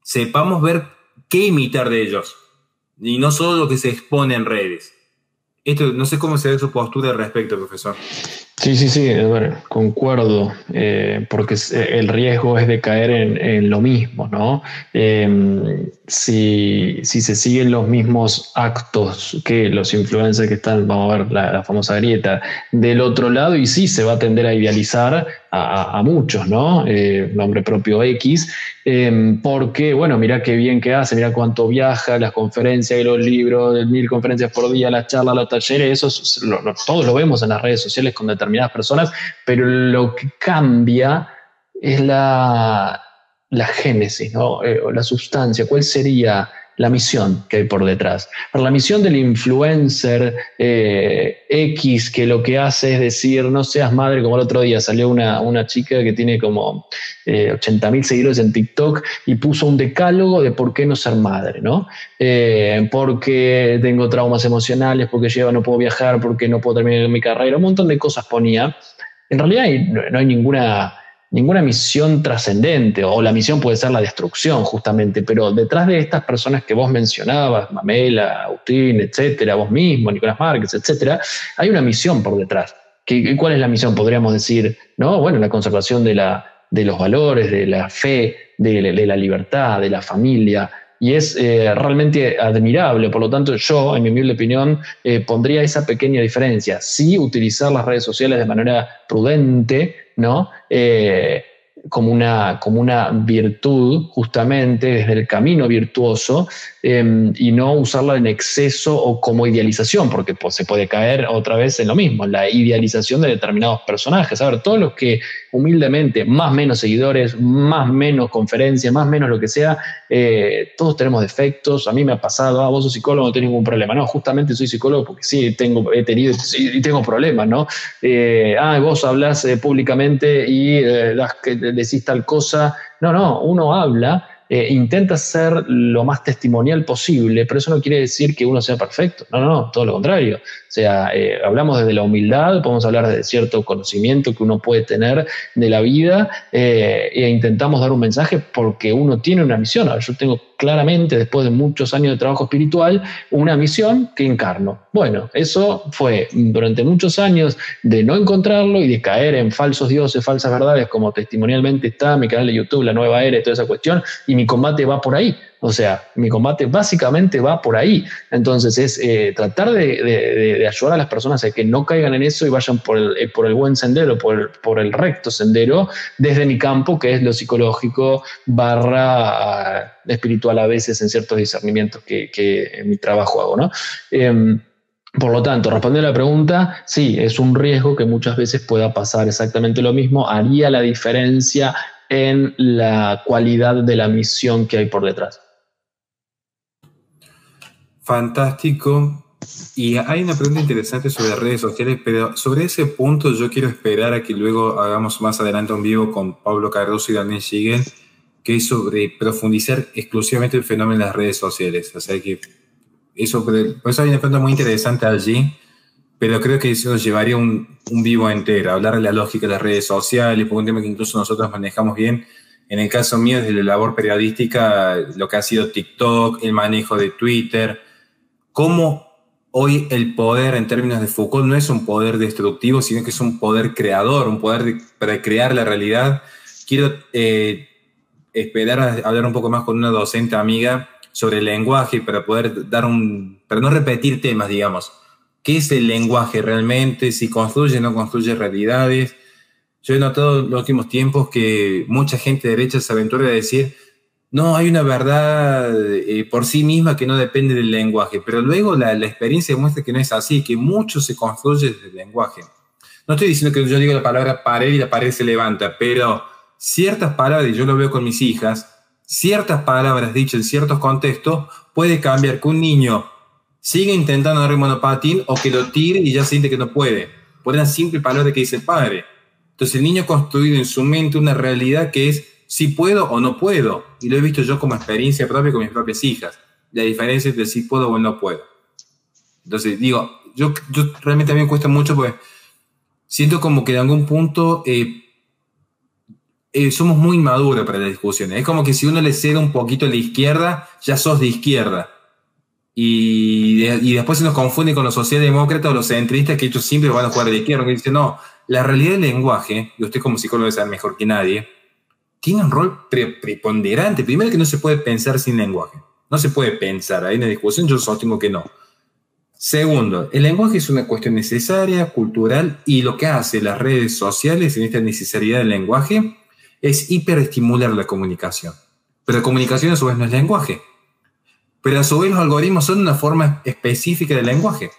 sepamos ver qué imitar de ellos y no solo lo que se expone en redes. Esto, no sé cómo se ve su postura al respecto, profesor. Sí, sí, sí, concuerdo, eh, porque eh, el riesgo es de caer en, lo mismo, ¿no? Em, si, se siguen los mismos actos que los influencers que están, vamos a ver la, famosa grieta, del otro lado, y sí se va a tender a idealizar a, muchos, ¿no? Eh, nombre propio X, em, porque, bueno, mira qué bien que hace, mira cuánto viaja, las conferencias y los libros, mil conferencias por día, las charlas, los talleres, eso todos lo vemos en las redes sociales con personas, pero lo que cambia es la, la génesis, ¿no? Eh, la sustancia. ¿Cuál sería la misión que hay por detrás. la misión del influencer eh, X que lo que hace es decir, no seas madre, como el otro día salió una, una chica que tiene como eh, 80 mil seguidores en TikTok y puso un decálogo de por qué no ser madre, ¿no? Eh, porque tengo traumas emocionales, porque lleva, no puedo viajar, porque no puedo terminar mi carrera, un montón de cosas ponía. En realidad no hay ninguna ninguna misión trascendente, o la misión puede ser la destrucción justamente, pero detrás de estas personas que vos mencionabas, Mamela, Agustín, etcétera, vos mismo, Nicolás Márquez, etcétera, hay una misión por detrás. ¿Cuál es la misión? Podríamos decir, ¿no? Bueno, la conservación de, la, de los valores, de la fe, de, la libertad, de la familia, y es eh, realmente admirable. Por lo tanto, yo, en mi humilde opinión, eh, pondría esa pequeña diferencia. Sí, utilizar las redes sociales de manera prudente, ¿no? Eh, como una, como una virtud, justamente desde el camino virtuoso, em, y no usarla en exceso o como idealización, porque pues, se puede caer otra vez en lo mismo, la idealización de determinados personajes. A ver, todos los que humildemente, más menos seguidores, más menos conferencias, más menos lo que sea, eh, todos tenemos defectos. A mí me ha pasado, ah, vos sos psicólogo, no tenés ningún problema. No, justamente soy psicólogo porque sí, tengo, he tenido y tengo problemas, ¿no? Eh, ah, vos hablas eh, públicamente y decís tal cosa. No, no, uno habla eh, intenta ser lo más testimonial posible, pero eso no quiere decir que uno sea perfecto. No, no, no, todo lo contrario. O sea, eh, hablamos desde la humildad, podemos hablar de cierto conocimiento que uno puede tener de la vida eh, e intentamos dar un mensaje porque uno tiene una misión. yo tengo claramente, después de muchos años de trabajo espiritual, una misión que encarno. Bueno, eso fue durante muchos años de no encontrarlo y de caer en falsos dioses, falsas verdades, como testimonialmente está mi canal de YouTube, La Nueva Era y toda esa cuestión, mi combate va por ahí. O sea, mi combate básicamente va por ahí. Entonces es eh, tratar de, ayudar a las personas a que no caigan en eso y vayan por el, eh, por el buen sendero, por el, por el recto sendero, desde mi campo, que es lo psicológico barra espiritual a veces en ciertos discernimientos que, en mi trabajo hago. ¿no? Em, por lo tanto, respondiendo a la pregunta, sí, es un riesgo que muchas veces pueda pasar exactamente lo mismo. Haría la diferencia en la cualidad de la misión que hay por detrás. Fantástico. Y hay una pregunta interesante sobre redes sociales, pero sobre ese punto yo quiero esperar a que luego hagamos más adelante un vivo con Pablo Cardoso y Daniel Siguen, que es sobre profundizar exclusivamente el fenómeno de las redes sociales. O sea que eso, por eso hay una pregunta muy interesante allí, pero creo que eso nos llevaría un, un vivo entero, hablar de la lógica de las redes sociales, porque un tema que incluso nosotros manejamos bien. En el caso mío, desde la labor periodística, lo que ha sido TikTok, el manejo de Twitter, cómo hoy el poder en términos de Foucault no es un poder destructivo, sino que es un poder creador, un poder para crear la realidad. Quiero eh, esperar a hablar un poco más con una docente amiga sobre el lenguaje para poder dar un, para no repetir temas, digamos. ¿Qué es el lenguaje realmente? Si construye o no construye realidades. Yo he notado en los últimos tiempos que mucha gente de derecha se aventura a decir, no, hay una verdad eh, por sí misma que no depende del lenguaje, pero luego la, experiencia demuestra que no es así, que mucho se construye desde el lenguaje. No estoy diciendo que yo digo la palabra pared y la pared se levanta, pero ciertas palabras, y yo lo veo con mis hijas, ciertas palabras dichas en ciertos contextos puede cambiar que un niño siga intentando dar el monopatín o que lo tire y ya siente que no puede. Por una simple palabra que dice el padre. Entonces el niño ha construido en su mente una realidad que es si puedo o no puedo. Y lo he visto yo como experiencia propia con mis propias hijas. La diferencia entre si puedo o no puedo. Entonces digo, yo, yo realmente a mí me cuesta mucho porque siento como que de algún punto eh, eh, somos muy maduros para las discusiones. Es como que si uno le cede un poquito a la izquierda, ya sos de izquierda. Y, y después se nos confunde con los socialdemócratas o los centristas que ellos siempre van a jugar de la izquierda. Que dicen, no, la realidad del lenguaje, y usted como psicólogo sabe mejor que nadie, tiene un rol preponderante. Primero que no se puede pensar sin lenguaje. No se puede pensar. Hay una discusión, yo sostengo que no. Segundo, el lenguaje es una cuestión necesaria, cultural, y lo que hace las redes sociales en esta necesidad del lenguaje es hiperestimular la comunicación. Pero la comunicación a su vez no es lenguaje. Pero a su vez los algoritmos son una forma específica del lenguaje.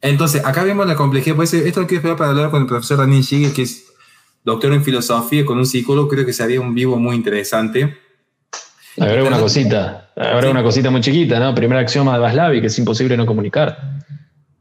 Entonces, acá vemos la complejidad. Pues esto lo quiero esperar para hablar con el profesor Daniel Schigel, que es doctor en filosofía, con un psicólogo. Creo que sería un vivo muy interesante. Habrá una cosita, habrá una cosita muy chiquita, ¿no? Primer axioma de Vaslavi, que es imposible no comunicar.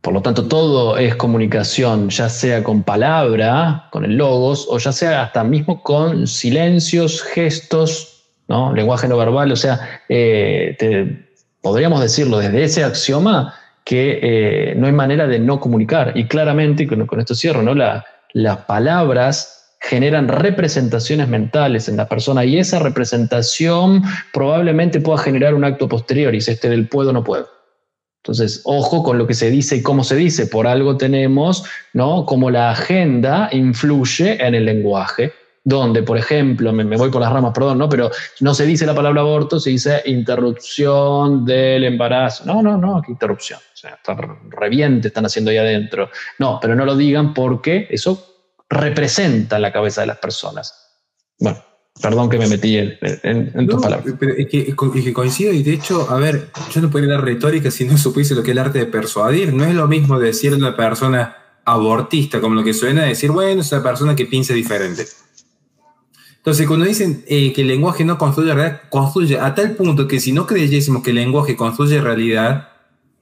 Por lo tanto, todo es comunicación, ya sea con palabra, con el logos, o ya sea hasta mismo con silencios, gestos, ¿no? lenguaje no verbal. O sea, eh, podríamos decirlo desde ese axioma que eh, no hay manera de no comunicar. Y claramente, con, con esto cierro, ¿no? La, las palabras generan representaciones mentales en la persona y esa representación probablemente pueda generar un acto posterior y es este del puedo no puedo. Entonces, ojo con lo que se dice y cómo se dice. Por algo tenemos, ¿no? Como la agenda influye en el lenguaje, donde, por ejemplo, me, voy por las ramas, perdón, ¿no? Pero no se dice la palabra aborto, se dice interrupción del embarazo. No, no, no, qué interrupción. O sea, está reviente están haciendo ahí adentro. No, pero no lo digan porque eso representa la cabeza de las personas. Bueno, Perdón que me metí en, tus palabras. Pero es que, que, coincido, y de hecho, a ver, yo no puedo dar retórica si no *laughs* supiese lo que es el arte de persuadir. No es lo mismo decir una persona abortista, como lo que suena decir, bueno, es una persona que piensa diferente. Entonces, cuando dicen eh, que el lenguaje no construye realidad, construye a tal punto que si no creyésemos que el lenguaje construye realidad,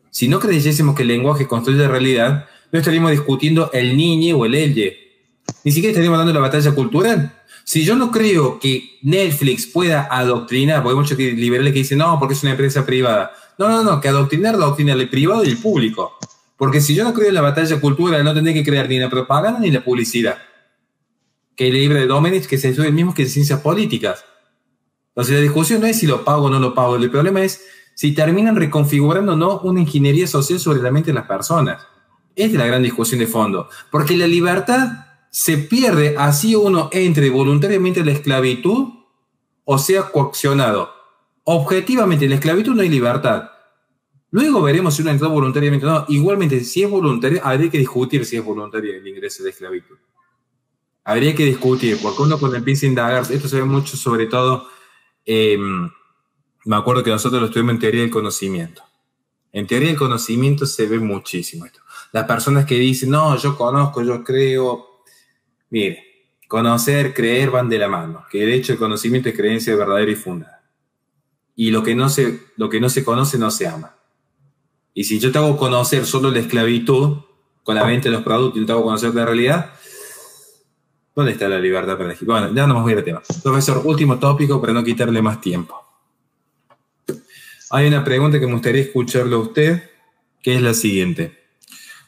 si no creyésemos que el lenguaje construye realidad, no estaríamos discutiendo el niño o el elle. Ni siquiera estaríamos dando la batalla cultural. Si yo no creo que Netflix pueda adoctrinar, porque hay muchos liberales que dicen, no, porque es una empresa privada. No, no, no, que adoctrinar, adoctrina el privado y el público. Porque si yo no creo en la batalla cultural, no tendría que crear ni la propaganda ni la publicidad. Que el libro de Domenech, que se el mismo que de ciencias políticas. Entonces la discusión no es si lo pago o no lo pago. El problema es si terminan reconfigurando o no una ingeniería social sobre la mente de las personas. Esta es la gran discusión de fondo. Porque la libertad se pierde así uno entre voluntariamente la esclavitud o sea coaccionado. objetivamente en la esclavitud no hay libertad. Luego veremos si uno entró voluntariamente o no. Igualmente, si es voluntario, habría que discutir si es voluntario el ingreso de esclavitud. Habría que discutir, porque uno cuando empieza a indagar, esto se ve mucho sobre todo, em, me acuerdo que nosotros lo estuvimos en teoría del conocimiento. En teoría del conocimiento se ve muchísimo esto. Las personas que dicen, no, yo conozco, yo creo. Mire, conocer, creer van de la mano. Que de hecho el conocimiento es creencia verdadera y fundada. Y lo que no se, lo que no se conoce no se ama. Y si yo te hago conocer solo la esclavitud con la venta de los productos y no te hago conocer la realidad, ¿dónde está la libertad para elegir? Bueno, ya no a ir al tema. Profesor, último tópico para no quitarle más tiempo. Hay una pregunta que me gustaría escucharlo a usted, que es la siguiente.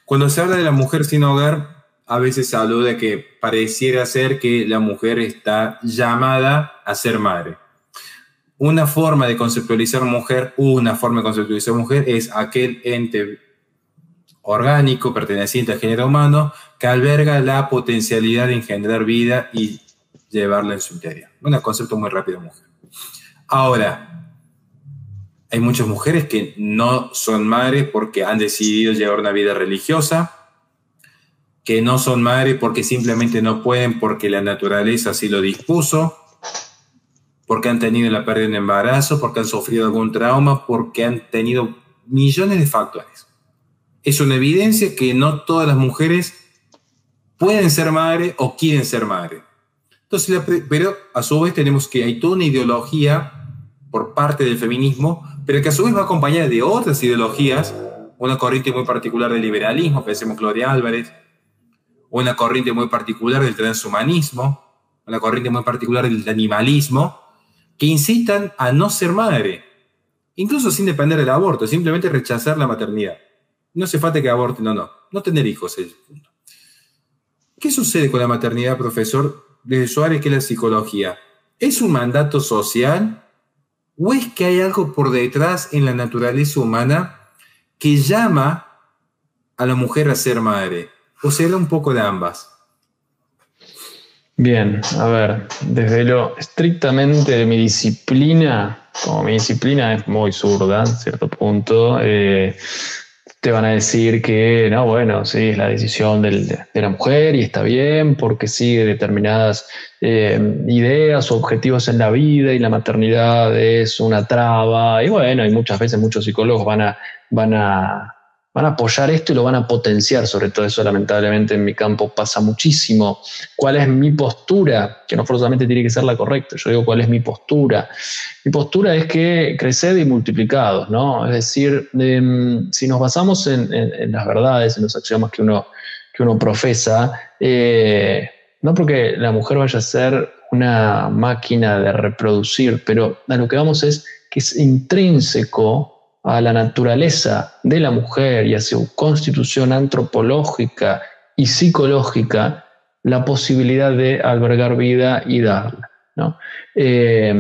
Cuando se habla de la mujer sin hogar, a veces se habla de que pareciera ser que la mujer está llamada a ser madre. Una forma de conceptualizar mujer, una forma de conceptualizar mujer es aquel ente orgánico perteneciente al género humano que alberga la potencialidad de engendrar vida y llevarla en su interior. Un concepto muy rápido, mujer. Ahora, hay muchas mujeres que no son madres porque han decidido llevar una vida religiosa, que no son madres porque simplemente no pueden porque la naturaleza así lo dispuso, porque han tenido la pérdida de embarazo, porque han sufrido algún trauma, porque han tenido millones de factores. Es una evidencia que no todas las mujeres pueden ser madre o quieren ser madre. Entonces, pero a su vez tenemos que hay toda una ideología por parte del feminismo, pero que a su vez va acompañada de otras ideologías, una corriente muy particular del liberalismo, pensemos Gloria Álvarez, una corriente muy particular del transhumanismo, una corriente muy particular del animalismo, que incitan a no ser madre, incluso sin depender del aborto, simplemente rechazar la maternidad. No se falta que aborten, no, no, no tener hijos es el punto. ¿Qué sucede con la maternidad, profesor? Desde su área que es la psicología, ¿es un mandato social o es que hay algo por detrás en la naturaleza humana que llama a la mujer a ser madre? ¿O será un poco de ambas? Bien, a ver, desde lo estrictamente de mi disciplina, como mi disciplina es muy zurda en cierto punto, eh, te van a decir que, no, bueno, sí, es la decisión de la mujer y está bien porque sigue determinadas eh, ideas o objetivos en la vida y la maternidad es una traba. Y bueno, y muchas veces muchos psicólogos van a, van a van a apoyar esto y lo van a potenciar, sobre todo eso lamentablemente en mi campo pasa muchísimo. ¿Cuál es mi postura? Que no forzosamente tiene que ser la correcta, yo digo cuál es mi postura. Mi postura es que crecer y multiplicados, ¿no? Es decir, em, si nos basamos en, las verdades, en los axiomas que uno, que uno profesa, eh, no porque la mujer vaya a ser una máquina de reproducir, pero a lo que vamos es que es intrínseco a la naturaleza de la mujer y a su constitución antropológica y psicológica la posibilidad de albergar vida y darla. Eh,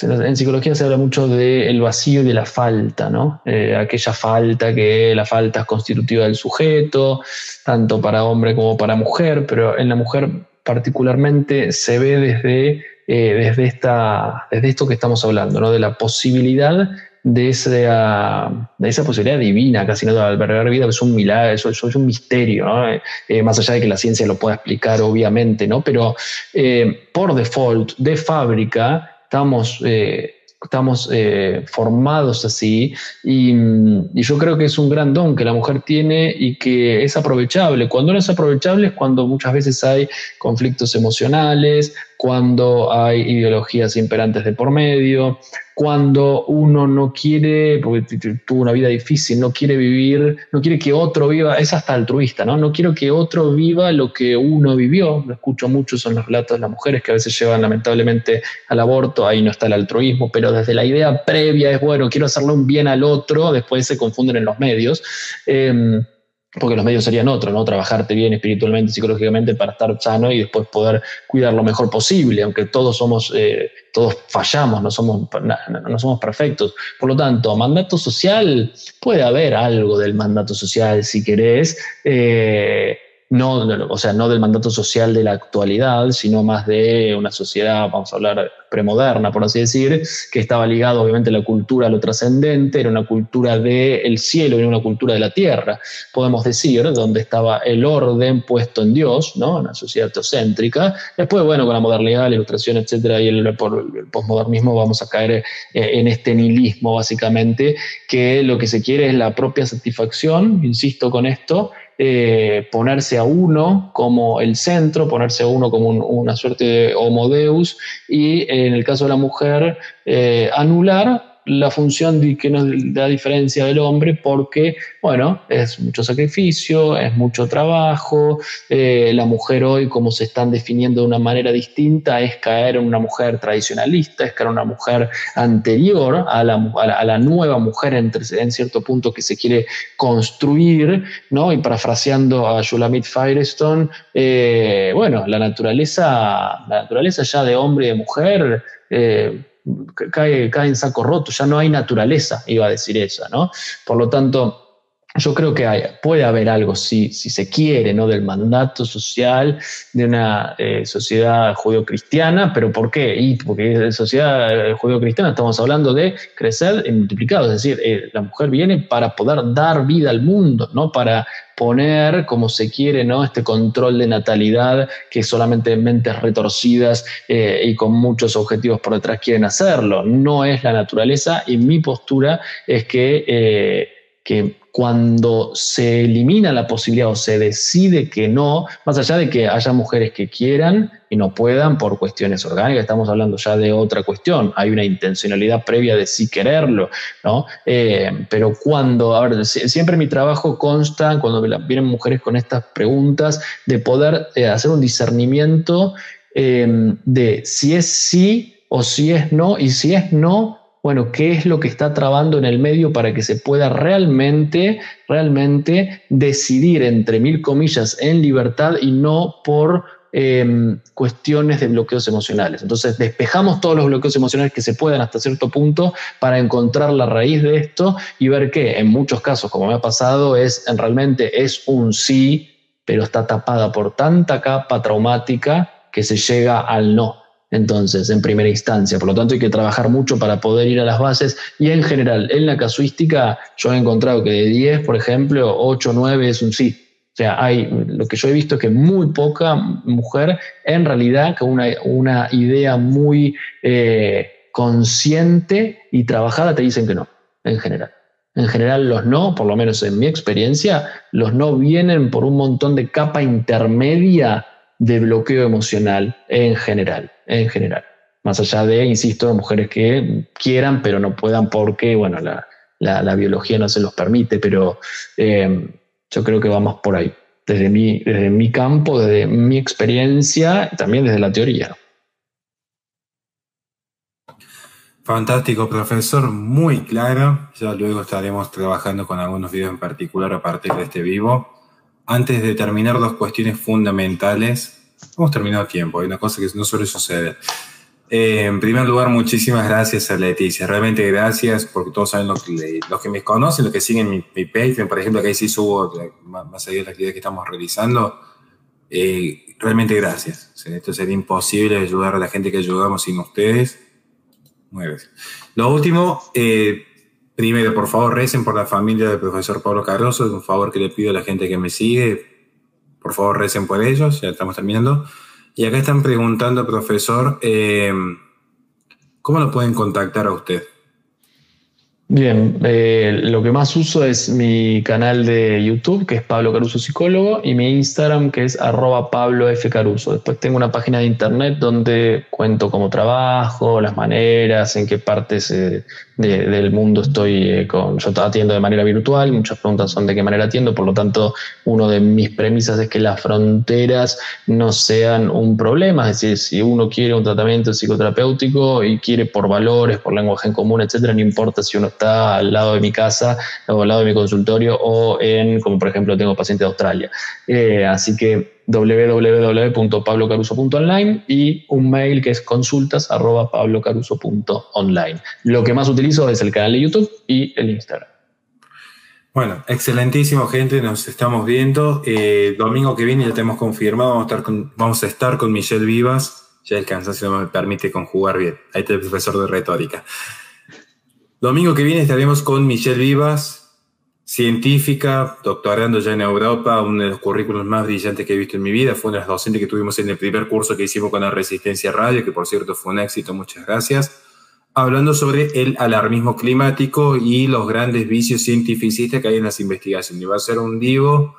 en psicología se habla mucho del vacío y de la falta, ¿no? Eh, aquella falta que la falta constitutiva del sujeto, tanto para hombre como para mujer, pero en la mujer particularmente se ve desde, eh, desde, esta, desde esto que estamos hablando, ¿no? de la posibilidad de esa, de esa posibilidad divina, casi no de albergar vida, es un milagro, eso, es un misterio, eh, más allá de que la ciencia lo pueda explicar, obviamente, ¿no? pero eh, por default, de fábrica, estamos eh, estamos formados así y, y, yo creo que es un gran don que la mujer tiene y que es aprovechable. Cuando no es aprovechable es cuando muchas veces hay conflictos emocionales, cuando hay ideologías imperantes de por medio, cuando uno no quiere, porque tuvo una vida difícil, no quiere vivir, no quiere que otro viva, es hasta altruista, ¿no? No quiero que otro viva lo que uno vivió. Lo escucho mucho, son los relatos de las mujeres que a veces llevan lamentablemente al aborto, ahí no está el altruismo, pero desde la idea previa es, bueno, quiero hacerle un bien al otro, después se confunden en los medios. Em, porque los medios serían otros, ¿no? Trabajarte bien espiritualmente, psicológicamente para estar sano y después poder cuidar lo mejor posible, aunque todos somos, eh, todos fallamos, no somos, no somos perfectos. Por lo tanto, mandato social, puede haber algo del mandato social si querés, eh, no, o sea, no del mandato social de la actualidad, sino más de una sociedad, vamos a hablar premoderna, por así decir, que estaba ligado obviamente a la cultura a lo trascendente, era una cultura del cielo, era una cultura de la tierra, podemos decir, donde estaba el orden puesto en Dios, ¿no? Una sociedad teocéntrica. Después, bueno, con la modernidad, la ilustración, etcétera, y el, el posmodernismo vamos a caer eh, en este nihilismo, básicamente, que lo que se quiere es la propia satisfacción, insisto con esto, eh, ponerse a uno como el centro, ponerse a uno como una suerte de homo deus y en el caso de la mujer eh, anular la función de, que nos da diferencia del hombre porque, bueno, es mucho sacrificio, es mucho trabajo, eh, la mujer hoy como se están definiendo de una manera distinta es caer en una mujer tradicionalista, es caer en una mujer anterior a la, a la, nueva mujer en, cierto punto que se quiere construir, ¿no? Y parafraseando a Shulamit Firestone, eh, bueno, la naturaleza, la naturaleza ya de hombre y de mujer, eh, cae, cae en saco roto, ya no hay naturaleza, iba a decir eso, ¿no? Por lo tanto, yo creo que puede haber algo, si, se quiere, ¿no? del mandato social de una eh, sociedad judio-cristiana, pero ¿por qué? Y porque en sociedad eh, judio-cristiana estamos hablando de crecer y multiplicado, es decir, eh, la mujer viene para poder dar vida al mundo, ¿no? para poner, como se quiere, ¿no? este control de natalidad que solamente mentes retorcidas y con muchos objetivos por detrás quieren hacerlo. No es la naturaleza y mi postura es que, que cuando se elimina la posibilidad o se decide que no, más allá de que haya mujeres que quieran y no puedan por cuestiones orgánicas, estamos hablando ya de otra cuestión, hay una intencionalidad previa de sí quererlo, ¿no? Eh, pero cuando, a ver, siempre mi trabajo consta, cuando vienen mujeres con estas preguntas, de poder eh, hacer un discernimiento eh, de si es sí o si es no, y si es no, bueno, qué es lo que está trabando en el medio para que se pueda realmente, realmente decidir, entre mil comillas, en libertad y no por em, cuestiones de bloqueos emocionales. Entonces, despejamos todos los bloqueos emocionales que se puedan hasta cierto punto para encontrar la raíz de esto y ver que en muchos casos, como me ha pasado, es en realmente es un sí, pero está tapada por tanta capa traumática que se llega al no entonces, en primera instancia. Por lo tanto, hay que trabajar mucho para poder ir a las bases y en general, en la casuística, yo he encontrado que de 10, por ejemplo, 8 o 9 es un sí. O sea, hay, lo que yo he visto es que muy poca mujer, en realidad, con una, una idea muy eh, consciente y trabajada, te dicen que no, en general. En general los no, por lo menos en mi experiencia, los no vienen por un montón de capa intermedia de bloqueo emocional en general, en general. Más allá de, insisto, mujeres que quieran pero no puedan porque, bueno, la, biología no se los permite, pero eh, yo creo que vamos por ahí, desde mi, desde mi campo, desde mi experiencia, también desde la teoría. Fantástico, profesor, muy claro. Ya luego estaremos trabajando con algunos videos en particular a partir de este vivo antes de terminar, dos cuestiones fundamentales. Hemos terminado tiempo, hay una cosa que no suele suceder. Eh, en primer lugar, muchísimas gracias a Leticia. Realmente gracias porque todos saben los que, los que me conocen, los que siguen mi, mi Patreon, por ejemplo, que ahí sí subo más allá de la actividad que estamos realizando. Eh, realmente gracias. esto sería imposible ayudar a la gente que ayudamos sin ustedes. Muy. Lo último, eh, Primero, por favor, recen por la familia del profesor Pablo Cardoso, un favor que le pido a la gente que me sigue. Por favor, recen por ellos, ya estamos terminando. Y acá están preguntando, profesor, eh, ¿cómo lo pueden contactar a usted? Bien, eh, lo que más uso es mi canal de YouTube, que es Pablo Caruso Psicólogo, y mi Instagram, que es arroba Pablo F. Caruso. Después tengo una página de internet donde cuento cómo trabajo, las maneras, en qué partes eh, del mundo estoy eh, con. Yo atiendo de manera virtual, muchas preguntas son de qué manera atiendo, por lo tanto, uno de mis premisas es que las fronteras no sean un problema, es decir, si uno quiere un tratamiento psicoterapéutico y quiere por valores, por lenguaje en común, etcétera, no importa si uno al lado de mi casa o al lado de mi consultorio o en, como por ejemplo, tengo paciente de Australia. Eh, así que www.pablocaruso.online y un mail que es consultas Lo que más utilizo es el canal de YouTube y el Instagram. Bueno, excelentísimo gente, nos estamos viendo. Eh, domingo que viene ya tenemos confirmado, vamos a estar con, vamos a estar con Michelle Vivas. Ya el cansancio no me permite conjugar bien. Ahí está el profesor de retórica. Domingo que viene estaremos con Michelle Vivas, científica, doctorando ya en Europa, uno de los currículos más brillantes que he visto en mi vida. Fue una de las docentes que tuvimos en el primer curso que hicimos con la Resistencia Radio, que por cierto fue un éxito, muchas gracias hablando sobre el alarmismo climático y los grandes vicios cientificistas que hay en las investigaciones. Y va a ser un vivo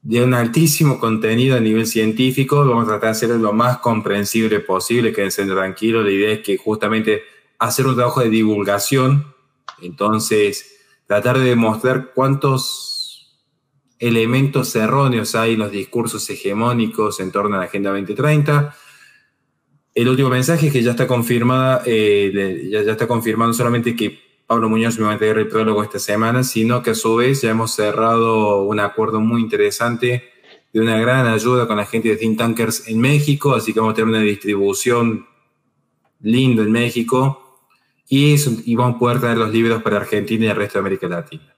de un altísimo contenido a nivel científico. Vamos a tratar de hacerlo lo más comprensible posible, quédense tranquilos. La idea es que justamente hacer un trabajo de divulgación, entonces tratar de demostrar cuántos elementos erróneos hay en los discursos hegemónicos en torno a la Agenda 2030 el último mensaje es que ya está confirmada, eh, ya, está confirmado solamente que Pablo Muñoz me va a entregar el prólogo esta semana, sino que a su vez ya hemos cerrado un acuerdo muy interesante de una gran ayuda con la gente de Think Tankers en México, así que vamos a tener una distribución lindo en México y, y vamos a poder traer los libros para Argentina y el resto de América Latina.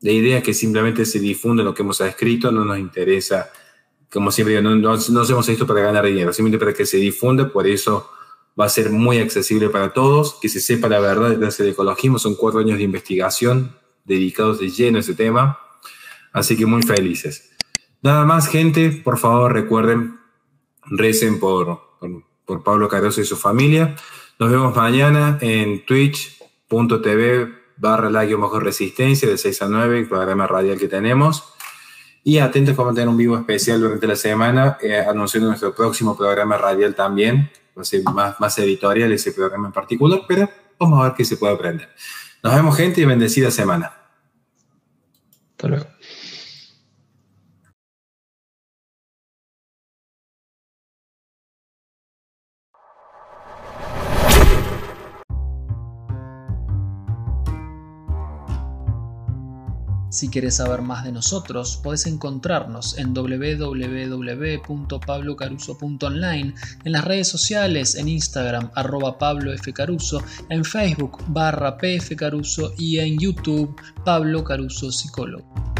La idea es que simplemente se difunda lo que hemos escrito, no nos interesa como siempre no, no, hacemos esto para ganar dinero, simplemente para que se difunda, por eso va a ser muy accesible para todos, que se sepa la verdad detrás del ecologismo, son cuatro años de investigación dedicados de lleno a ese tema, así que muy felices. Nada más, gente, por favor recuerden, recen por, por, Pablo Caroso y su familia. Nos vemos mañana en twitch.tv barra la resistencia de 6 a 9, el programa radial que tenemos. Y atentos, vamos a tener un vivo especial durante la semana, eh, anunciando nuestro próximo programa radial también. Va a ser más, más editorial ese programa en particular, pero vamos a ver qué se puede aprender. Nos vemos, gente, y bendecida semana. Hasta luego. Si quieres saber más de nosotros, puedes encontrarnos en www.pablocaruso.online, en las redes sociales, en Instagram, arroba Pablo F. Caruso, en Facebook, barra PF Caruso y en YouTube, Pablo Caruso Psicólogo.